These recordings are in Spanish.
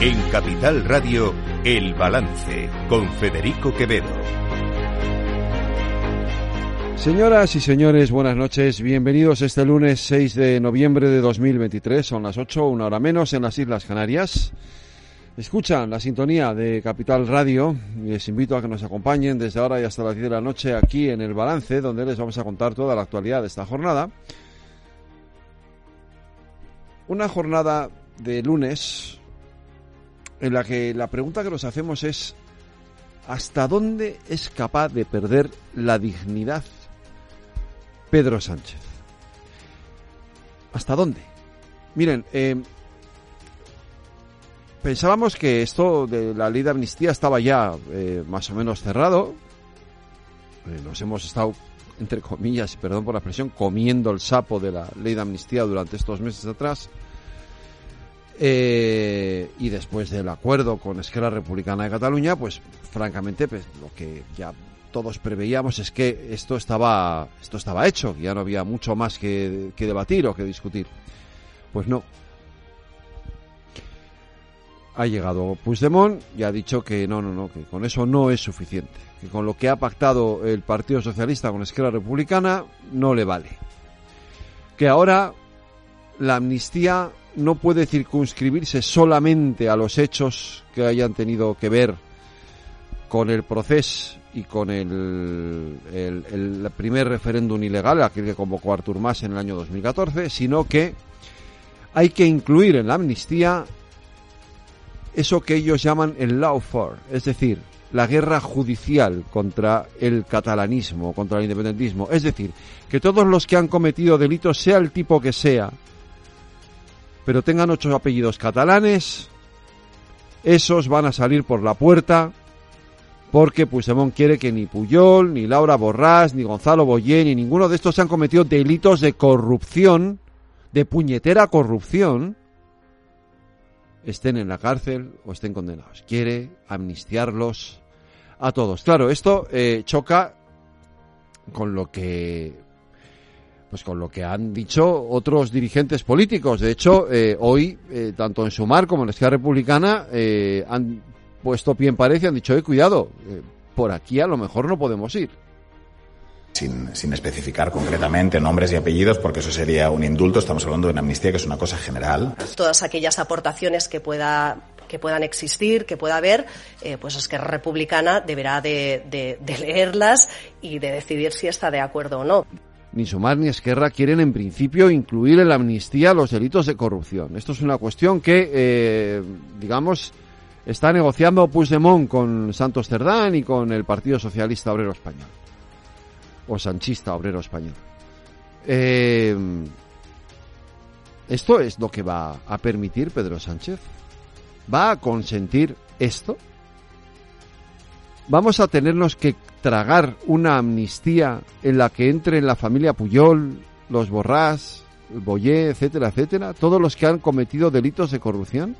En Capital Radio, El Balance, con Federico Quevedo. Señoras y señores, buenas noches. Bienvenidos este lunes 6 de noviembre de 2023. Son las 8, una hora menos en las Islas Canarias. Escuchan la sintonía de Capital Radio les invito a que nos acompañen desde ahora y hasta las 10 de la noche aquí en El Balance, donde les vamos a contar toda la actualidad de esta jornada. Una jornada de lunes en la que la pregunta que nos hacemos es ¿hasta dónde es capaz de perder la dignidad Pedro Sánchez? ¿Hasta dónde? Miren, eh, pensábamos que esto de la ley de amnistía estaba ya eh, más o menos cerrado. Eh, nos hemos estado, entre comillas, perdón por la expresión, comiendo el sapo de la ley de amnistía durante estos meses atrás. Eh, y después del acuerdo con Esquerra Republicana de Cataluña, pues francamente, pues, lo que ya todos preveíamos es que esto estaba, esto estaba hecho, ya no había mucho más que, que debatir o que discutir. Pues no, ha llegado Puigdemont y ha dicho que no, no, no, que con eso no es suficiente, que con lo que ha pactado el Partido Socialista con Esquerra Republicana no le vale. Que ahora la amnistía no puede circunscribirse solamente a los hechos que hayan tenido que ver con el proceso y con el, primer referéndum ilegal, aquel que convocó Artur Mas en el año 2014, sino que hay que incluir en la amnistía eso que ellos llaman el lawfare, es decir, la guerra judicial contra el catalanismo, contra el independentismo. Es decir, que todos los que han cometido delitos, sea el tipo que sea, pero tengan ocho apellidos catalanes, esos van a salir por la puerta porque Puigdemont quiere que ni Puyol, ni Laura Borrás, ni Gonzalo Boyé, ni ninguno de estos han cometido delitos de corrupción, de puñetera corrupción, estén en la cárcel o estén condenados. Quiere amnistiarlos a todos. Claro, esto eh, choca con lo que pues con lo que han dicho otros dirigentes políticos. De hecho, eh, hoy, eh, tanto en Sumar como en la Esquerra Republicana, eh, han puesto pie en pared y han dicho, eh, cuidado, eh, por aquí a lo mejor no podemos ir. Sin, sin, especificar concretamente nombres y apellidos, porque eso sería un indulto. Estamos hablando de una amnistía que es una cosa general. Todas aquellas aportaciones que pueda que puedan existir, que pueda haber, eh, pues es que Republicana deberá de, de, de, leerlas y de decidir si está de acuerdo o no. Ni Sumar ni Esquerra quieren en principio incluir en la amnistía los delitos de corrupción. Esto es una cuestión que, eh, digamos, está negociando Puigdemont con Santos Cerdán y con el Partido Socialista Obrero Español o sanchista obrero español. Eh, ¿Esto es lo que va a permitir Pedro Sánchez? ¿Va a consentir esto? ¿Vamos a tenernos que tragar una amnistía en la que entre en la familia Puyol, los Borrás, Boyé, etcétera, etcétera? ¿Todos los que han cometido delitos de corrupción?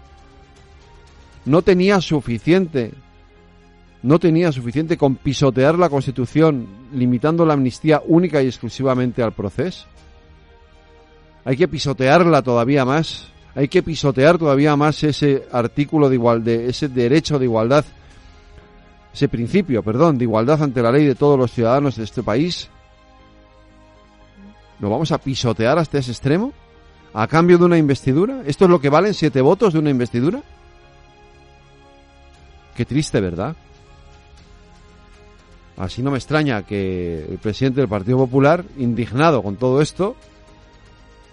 ¿No tenía suficiente no tenía suficiente con pisotear la Constitución, limitando la amnistía única y exclusivamente al proceso? Hay que pisotearla todavía más. Hay que pisotear todavía más ese artículo de igualdad, ese derecho de igualdad, ese principio, perdón, de igualdad ante la ley de todos los ciudadanos de este país. ¿Lo vamos a pisotear hasta ese extremo? ¿A cambio de una investidura? ¿Esto es lo que valen siete votos de una investidura? Qué triste, ¿verdad? Así no me extraña que el presidente del Partido Popular, indignado con todo esto,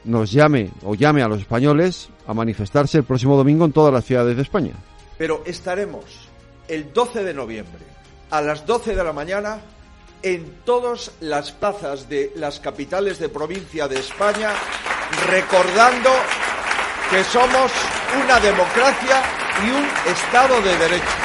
nos llame o llame a los españoles a manifestarse el próximo domingo en todas las ciudades de España. Pero estaremos el 12 de noviembre a las 12 de la mañana en todas las plazas de las capitales de provincia de España recordando que somos una democracia y un Estado de Derecho.